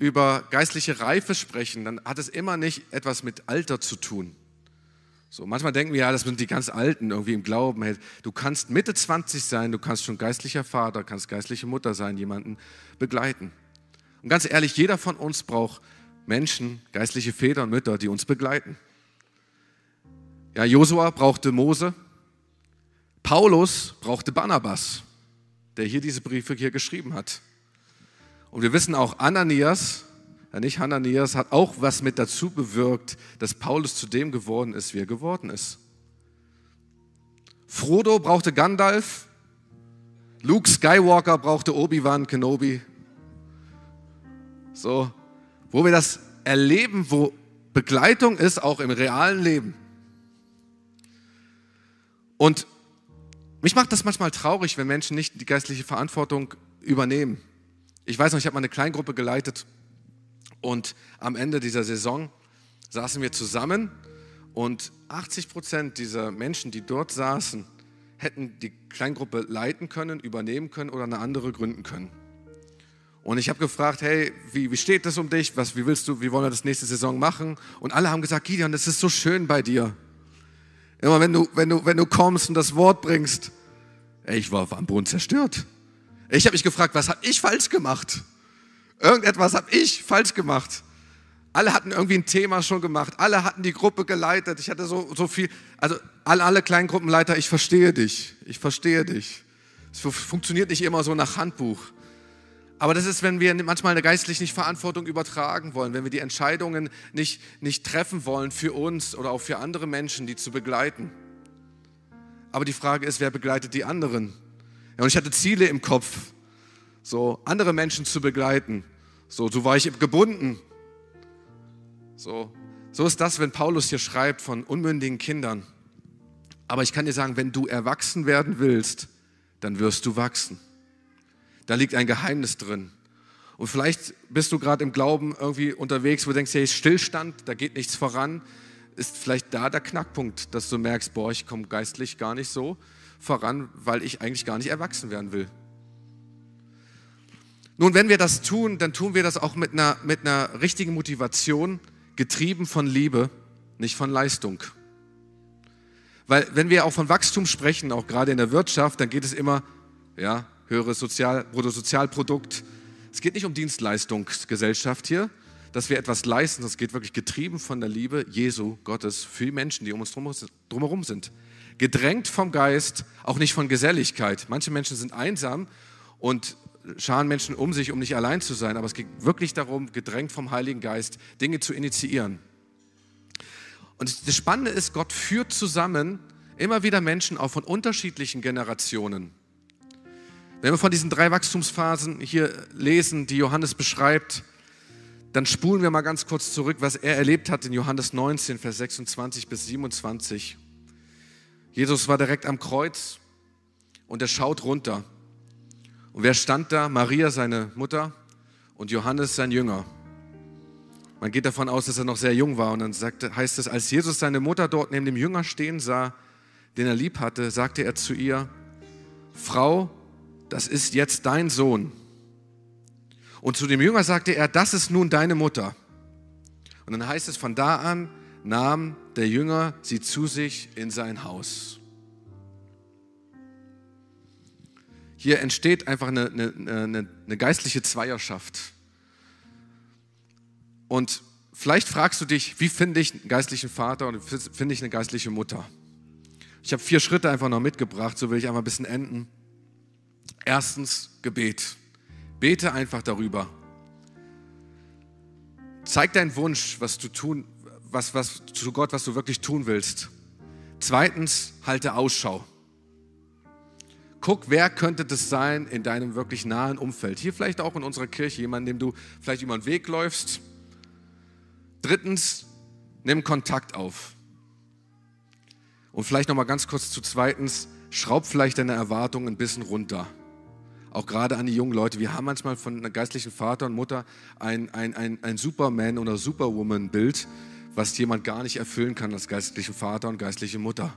über geistliche Reife sprechen, dann hat es immer nicht etwas mit Alter zu tun. So, manchmal denken wir ja, das sind die ganz Alten irgendwie im Glauben. Hey, du kannst Mitte 20 sein, du kannst schon geistlicher Vater, kannst geistliche Mutter sein, jemanden begleiten. Und ganz ehrlich, jeder von uns braucht Menschen, geistliche Väter und Mütter, die uns begleiten. Ja, Josua brauchte Mose, Paulus brauchte Barnabas, der hier diese Briefe hier geschrieben hat. Und wir wissen auch, Ananias nicht Hananias, hat auch was mit dazu bewirkt, dass Paulus zu dem geworden ist, wie er geworden ist. Frodo brauchte Gandalf, Luke Skywalker brauchte Obi-Wan Kenobi. So, wo wir das erleben, wo Begleitung ist, auch im realen Leben. Und mich macht das manchmal traurig, wenn Menschen nicht die geistliche Verantwortung übernehmen. Ich weiß noch, ich habe mal eine Kleingruppe geleitet und am Ende dieser Saison saßen wir zusammen und 80 Prozent dieser Menschen, die dort saßen, hätten die Kleingruppe leiten können, übernehmen können oder eine andere gründen können. Und ich habe gefragt, hey, wie, wie steht das um dich? Was, wie willst du, wie wollen wir das nächste Saison machen? Und alle haben gesagt, Gideon, das ist so schön bei dir. Immer wenn du, wenn du, wenn du kommst und das Wort bringst. Ey, ich war am Boden zerstört. Ich habe mich gefragt, was habe ich falsch gemacht? Irgendetwas habe ich falsch gemacht. Alle hatten irgendwie ein Thema schon gemacht. Alle hatten die Gruppe geleitet. Ich hatte so, so viel. Also alle, alle kleinen Gruppenleiter, ich verstehe dich. Ich verstehe dich. Es funktioniert nicht immer so nach Handbuch. Aber das ist, wenn wir manchmal geistlich nicht Verantwortung übertragen wollen, wenn wir die Entscheidungen nicht, nicht treffen wollen für uns oder auch für andere Menschen, die zu begleiten. Aber die Frage ist, wer begleitet die anderen? Ja, und ich hatte Ziele im Kopf so andere Menschen zu begleiten. So, so war ich gebunden. So, so ist das, wenn Paulus hier schreibt von unmündigen Kindern. Aber ich kann dir sagen, wenn du erwachsen werden willst, dann wirst du wachsen. Da liegt ein Geheimnis drin. Und vielleicht bist du gerade im Glauben irgendwie unterwegs, wo du denkst, hey, Stillstand, da geht nichts voran. Ist vielleicht da der Knackpunkt, dass du merkst, boah, ich komme geistlich gar nicht so voran, weil ich eigentlich gar nicht erwachsen werden will. Nun, wenn wir das tun, dann tun wir das auch mit einer, mit einer richtigen Motivation, getrieben von Liebe, nicht von Leistung. Weil wenn wir auch von Wachstum sprechen, auch gerade in der Wirtschaft, dann geht es immer, ja, höheres Sozial, Bruttosozialprodukt. Es geht nicht um Dienstleistungsgesellschaft hier, dass wir etwas leisten, es geht wirklich getrieben von der Liebe Jesu, Gottes, für die Menschen, die um uns drumherum sind. Gedrängt vom Geist, auch nicht von Geselligkeit. Manche Menschen sind einsam und scharen Menschen um sich, um nicht allein zu sein, aber es geht wirklich darum, gedrängt vom Heiligen Geist, Dinge zu initiieren. Und das Spannende ist, Gott führt zusammen immer wieder Menschen auch von unterschiedlichen Generationen. Wenn wir von diesen drei Wachstumsphasen hier lesen, die Johannes beschreibt, dann spulen wir mal ganz kurz zurück, was er erlebt hat in Johannes 19, Vers 26 bis 27. Jesus war direkt am Kreuz und er schaut runter. Und wer stand da? Maria, seine Mutter, und Johannes, sein Jünger. Man geht davon aus, dass er noch sehr jung war. Und dann sagte, heißt es, als Jesus seine Mutter dort neben dem Jünger stehen sah, den er lieb hatte, sagte er zu ihr, Frau, das ist jetzt dein Sohn. Und zu dem Jünger sagte er, das ist nun deine Mutter. Und dann heißt es, von da an nahm der Jünger sie zu sich in sein Haus. Hier entsteht einfach eine, eine, eine, geistliche Zweierschaft. Und vielleicht fragst du dich, wie finde ich einen geistlichen Vater und finde ich eine geistliche Mutter? Ich habe vier Schritte einfach noch mitgebracht, so will ich einfach ein bisschen enden. Erstens Gebet. Bete einfach darüber. Zeig deinen Wunsch, was du tun, was, was zu Gott, was du wirklich tun willst. Zweitens, halte Ausschau. Guck, wer könnte das sein in deinem wirklich nahen Umfeld. Hier vielleicht auch in unserer Kirche, jemand, dem du vielleicht über den Weg läufst. Drittens, nimm Kontakt auf. Und vielleicht noch mal ganz kurz zu zweitens, schraub vielleicht deine Erwartungen ein bisschen runter. auch gerade an die jungen Leute, wir haben manchmal von einem geistlichen Vater und Mutter ein, ein, ein, ein Superman- oder Superwoman-Bild, was jemand gar nicht erfüllen kann als geistlichen Vater und geistliche Mutter.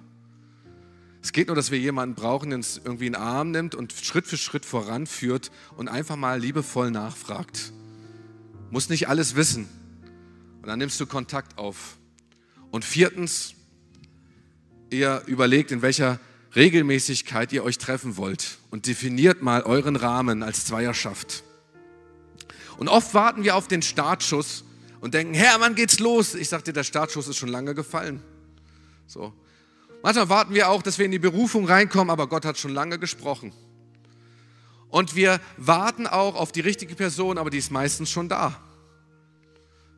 Es geht nur, dass wir jemanden brauchen, der uns irgendwie in den Arm nimmt und Schritt für Schritt voranführt und einfach mal liebevoll nachfragt. Muss nicht alles wissen. Und dann nimmst du Kontakt auf. Und viertens, ihr überlegt, in welcher Regelmäßigkeit ihr euch treffen wollt und definiert mal euren Rahmen als Zweierschaft. Und oft warten wir auf den Startschuss und denken, Herr, wann geht's los? Ich sagte, der Startschuss ist schon lange gefallen. So. Manchmal warten wir auch, dass wir in die Berufung reinkommen, aber Gott hat schon lange gesprochen. Und wir warten auch auf die richtige Person, aber die ist meistens schon da.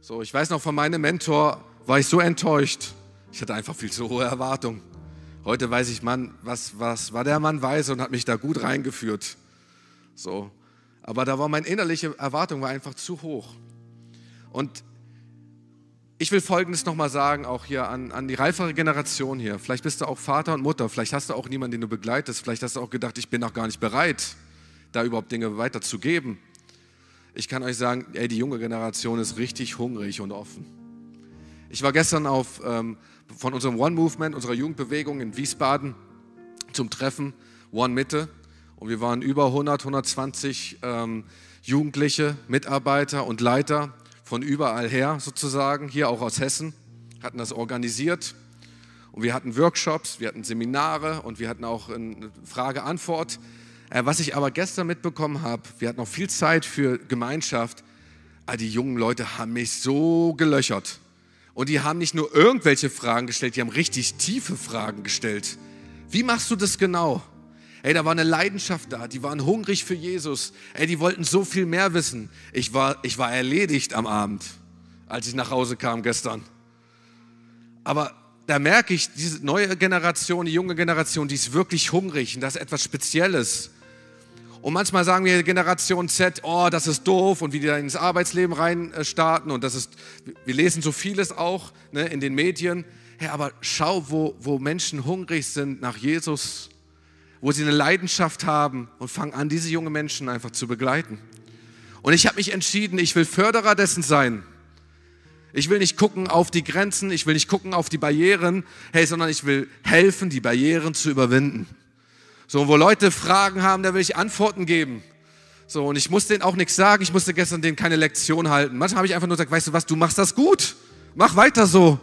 So, ich weiß noch von meinem Mentor, war ich so enttäuscht. Ich hatte einfach viel zu hohe Erwartungen. Heute weiß ich, Mann, was, was war der Mann weise und hat mich da gut reingeführt. So. Aber da war meine innerliche Erwartung war einfach zu hoch. Und ich will Folgendes nochmal sagen, auch hier an, an die reifere Generation hier. Vielleicht bist du auch Vater und Mutter, vielleicht hast du auch niemanden, den du begleitest, vielleicht hast du auch gedacht, ich bin noch gar nicht bereit, da überhaupt Dinge weiterzugeben. Ich kann euch sagen, ey, die junge Generation ist richtig hungrig und offen. Ich war gestern auf ähm, von unserem One Movement, unserer Jugendbewegung in Wiesbaden zum Treffen One Mitte. Und wir waren über 100, 120 ähm, Jugendliche, Mitarbeiter und Leiter von überall her sozusagen, hier auch aus Hessen, hatten das organisiert. Und wir hatten Workshops, wir hatten Seminare und wir hatten auch eine Frage-Antwort. Äh, was ich aber gestern mitbekommen habe, wir hatten noch viel Zeit für Gemeinschaft. Ah, die jungen Leute haben mich so gelöchert. Und die haben nicht nur irgendwelche Fragen gestellt, die haben richtig tiefe Fragen gestellt. Wie machst du das genau? Ey, da war eine Leidenschaft da, die waren hungrig für Jesus. Ey, die wollten so viel mehr wissen. Ich war, ich war erledigt am Abend, als ich nach Hause kam gestern. Aber da merke ich, diese neue Generation, die junge Generation, die ist wirklich hungrig und das ist etwas Spezielles. Und manchmal sagen wir Generation Z, oh, das ist doof und wie die da ins Arbeitsleben rein äh, und das ist, wir lesen so vieles auch ne, in den Medien. Hey, aber schau, wo, wo Menschen hungrig sind nach Jesus, wo sie eine Leidenschaft haben und fangen an, diese jungen Menschen einfach zu begleiten. Und ich habe mich entschieden, ich will Förderer dessen sein. Ich will nicht gucken auf die Grenzen, ich will nicht gucken auf die Barrieren, hey, sondern ich will helfen, die Barrieren zu überwinden. So, wo Leute Fragen haben, da will ich Antworten geben. So, und ich muss denen auch nichts sagen. Ich musste gestern denen keine Lektion halten. Manchmal habe ich einfach nur gesagt, weißt du was, du machst das gut. Mach weiter so.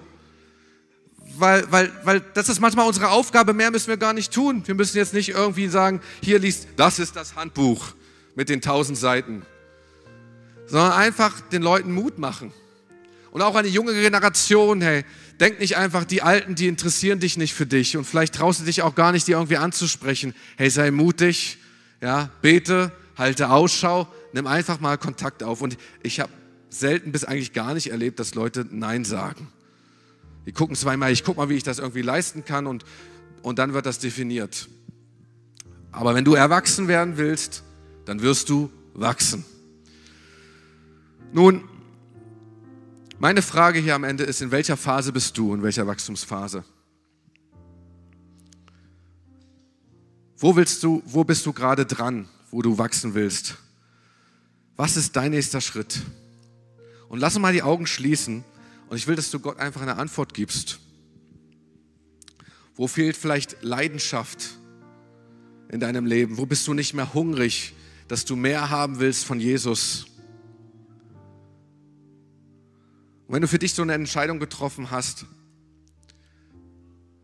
Weil, weil, weil das ist manchmal unsere Aufgabe, mehr müssen wir gar nicht tun. Wir müssen jetzt nicht irgendwie sagen, hier liest, das ist das Handbuch mit den tausend Seiten. Sondern einfach den Leuten Mut machen. Und auch eine junge Generation, hey, denk nicht einfach, die Alten, die interessieren dich nicht für dich und vielleicht traust du dich auch gar nicht, die irgendwie anzusprechen. Hey, sei mutig, ja, bete, halte Ausschau, nimm einfach mal Kontakt auf. Und ich habe selten bis eigentlich gar nicht erlebt, dass Leute Nein sagen. Die gucken zweimal, ich gucke mal, wie ich das irgendwie leisten kann und, und dann wird das definiert. Aber wenn du erwachsen werden willst, dann wirst du wachsen. Nun, meine Frage hier am Ende ist, in welcher Phase bist du, in welcher Wachstumsphase? Wo willst du, wo bist du gerade dran, wo du wachsen willst? Was ist dein nächster Schritt? Und lass uns mal die Augen schließen und ich will, dass du Gott einfach eine Antwort gibst. Wo fehlt vielleicht Leidenschaft in deinem Leben? Wo bist du nicht mehr hungrig, dass du mehr haben willst von Jesus? Und wenn du für dich so eine Entscheidung getroffen hast,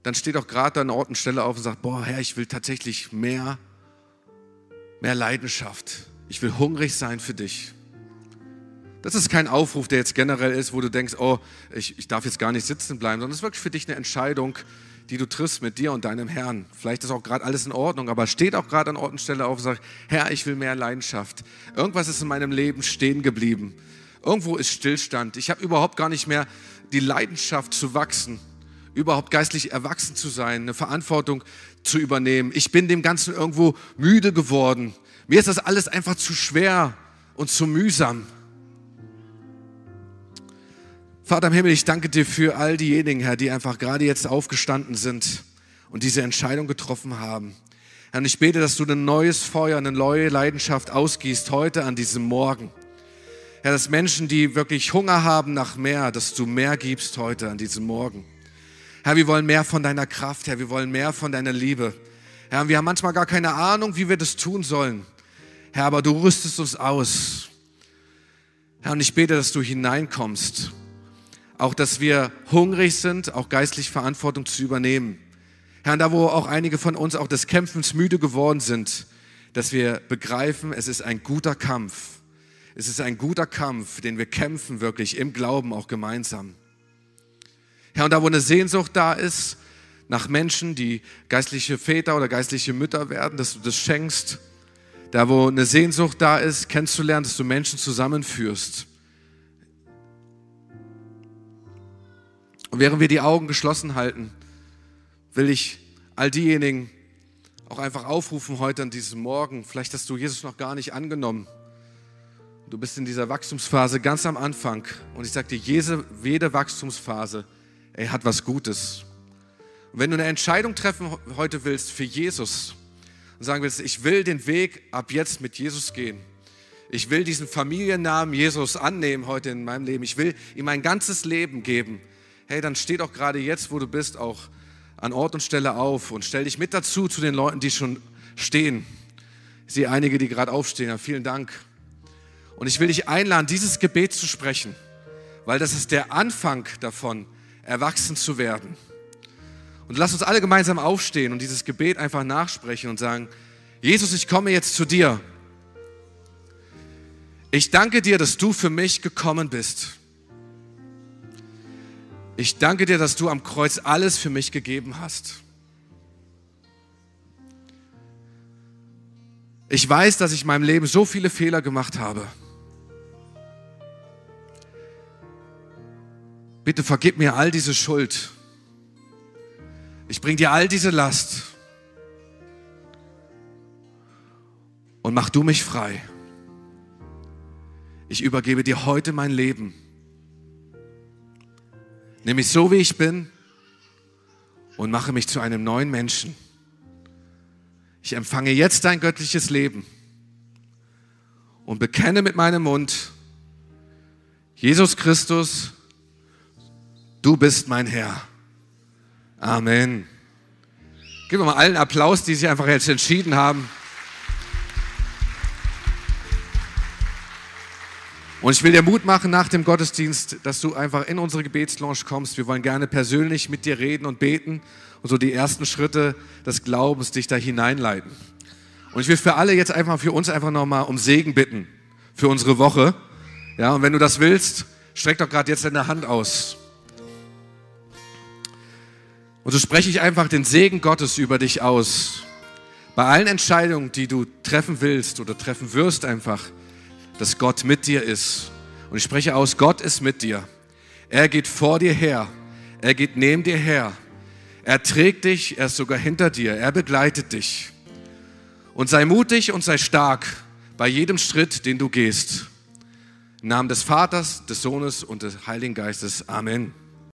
dann steht auch gerade an Ort und Stelle auf und sagt, boah, Herr, ich will tatsächlich mehr, mehr Leidenschaft. Ich will hungrig sein für dich. Das ist kein Aufruf, der jetzt generell ist, wo du denkst, oh, ich, ich darf jetzt gar nicht sitzen bleiben, sondern es ist wirklich für dich eine Entscheidung, die du triffst mit dir und deinem Herrn. Vielleicht ist auch gerade alles in Ordnung, aber steht auch gerade an Ort und Stelle auf und sagt, Herr, ich will mehr Leidenschaft. Irgendwas ist in meinem Leben stehen geblieben. Irgendwo ist Stillstand. Ich habe überhaupt gar nicht mehr die Leidenschaft zu wachsen, überhaupt geistlich erwachsen zu sein, eine Verantwortung zu übernehmen. Ich bin dem Ganzen irgendwo müde geworden. Mir ist das alles einfach zu schwer und zu mühsam. Vater im Himmel, ich danke dir für all diejenigen, Herr, die einfach gerade jetzt aufgestanden sind und diese Entscheidung getroffen haben. Herr, und ich bete, dass du ein neues Feuer, eine neue Leidenschaft ausgießt heute an diesem Morgen. Herr, dass Menschen, die wirklich Hunger haben nach mehr, dass du mehr gibst heute an diesem Morgen. Herr, wir wollen mehr von deiner Kraft, Herr, wir wollen mehr von deiner Liebe. Herr, wir haben manchmal gar keine Ahnung, wie wir das tun sollen. Herr, aber du rüstest uns aus. Herr, und ich bete, dass du hineinkommst. Auch, dass wir hungrig sind, auch geistlich Verantwortung zu übernehmen. Herr, da wo auch einige von uns auch des Kämpfens müde geworden sind, dass wir begreifen, es ist ein guter Kampf. Es ist ein guter Kampf, den wir kämpfen wirklich im Glauben auch gemeinsam. Herr, und da wo eine Sehnsucht da ist nach Menschen, die geistliche Väter oder geistliche Mütter werden, dass du das schenkst. Da wo eine Sehnsucht da ist, kennenzulernen, dass du Menschen zusammenführst. Und während wir die Augen geschlossen halten, will ich all diejenigen auch einfach aufrufen heute an diesem Morgen. Vielleicht hast du Jesus noch gar nicht angenommen. Du bist in dieser Wachstumsphase ganz am Anfang. Und ich sage dir, jede, Wachstumsphase ey, hat was Gutes. Und wenn du eine Entscheidung treffen heute willst für Jesus und sagen willst, ich will den Weg ab jetzt mit Jesus gehen. Ich will diesen Familiennamen Jesus annehmen heute in meinem Leben. Ich will ihm mein ganzes Leben geben. Hey, dann steh doch gerade jetzt, wo du bist, auch an Ort und Stelle auf und stell dich mit dazu zu den Leuten, die schon stehen. Ich sehe einige, die gerade aufstehen. Ja, vielen Dank. Und ich will dich einladen, dieses Gebet zu sprechen, weil das ist der Anfang davon, erwachsen zu werden. Und lass uns alle gemeinsam aufstehen und dieses Gebet einfach nachsprechen und sagen, Jesus, ich komme jetzt zu dir. Ich danke dir, dass du für mich gekommen bist. Ich danke dir, dass du am Kreuz alles für mich gegeben hast. Ich weiß, dass ich in meinem Leben so viele Fehler gemacht habe. Bitte vergib mir all diese Schuld. Ich bringe dir all diese Last. Und mach du mich frei. Ich übergebe dir heute mein Leben. Nimm mich so, wie ich bin und mache mich zu einem neuen Menschen. Ich empfange jetzt dein göttliches Leben und bekenne mit meinem Mund, Jesus Christus, du bist mein Herr. Amen. Gib mal allen Applaus, die sich einfach jetzt entschieden haben. Und ich will dir Mut machen nach dem Gottesdienst, dass du einfach in unsere Gebetslounge kommst. Wir wollen gerne persönlich mit dir reden und beten und so die ersten Schritte des Glaubens dich da hineinleiten. Und ich will für alle jetzt einfach, für uns einfach nochmal um Segen bitten für unsere Woche. Ja, und wenn du das willst, streck doch gerade jetzt deine Hand aus. Und so spreche ich einfach den Segen Gottes über dich aus. Bei allen Entscheidungen, die du treffen willst oder treffen wirst einfach, dass Gott mit dir ist. Und ich spreche aus, Gott ist mit dir. Er geht vor dir her. Er geht neben dir her. Er trägt dich, er ist sogar hinter dir. Er begleitet dich. Und sei mutig und sei stark bei jedem Schritt, den du gehst. Im Namen des Vaters, des Sohnes und des Heiligen Geistes. Amen.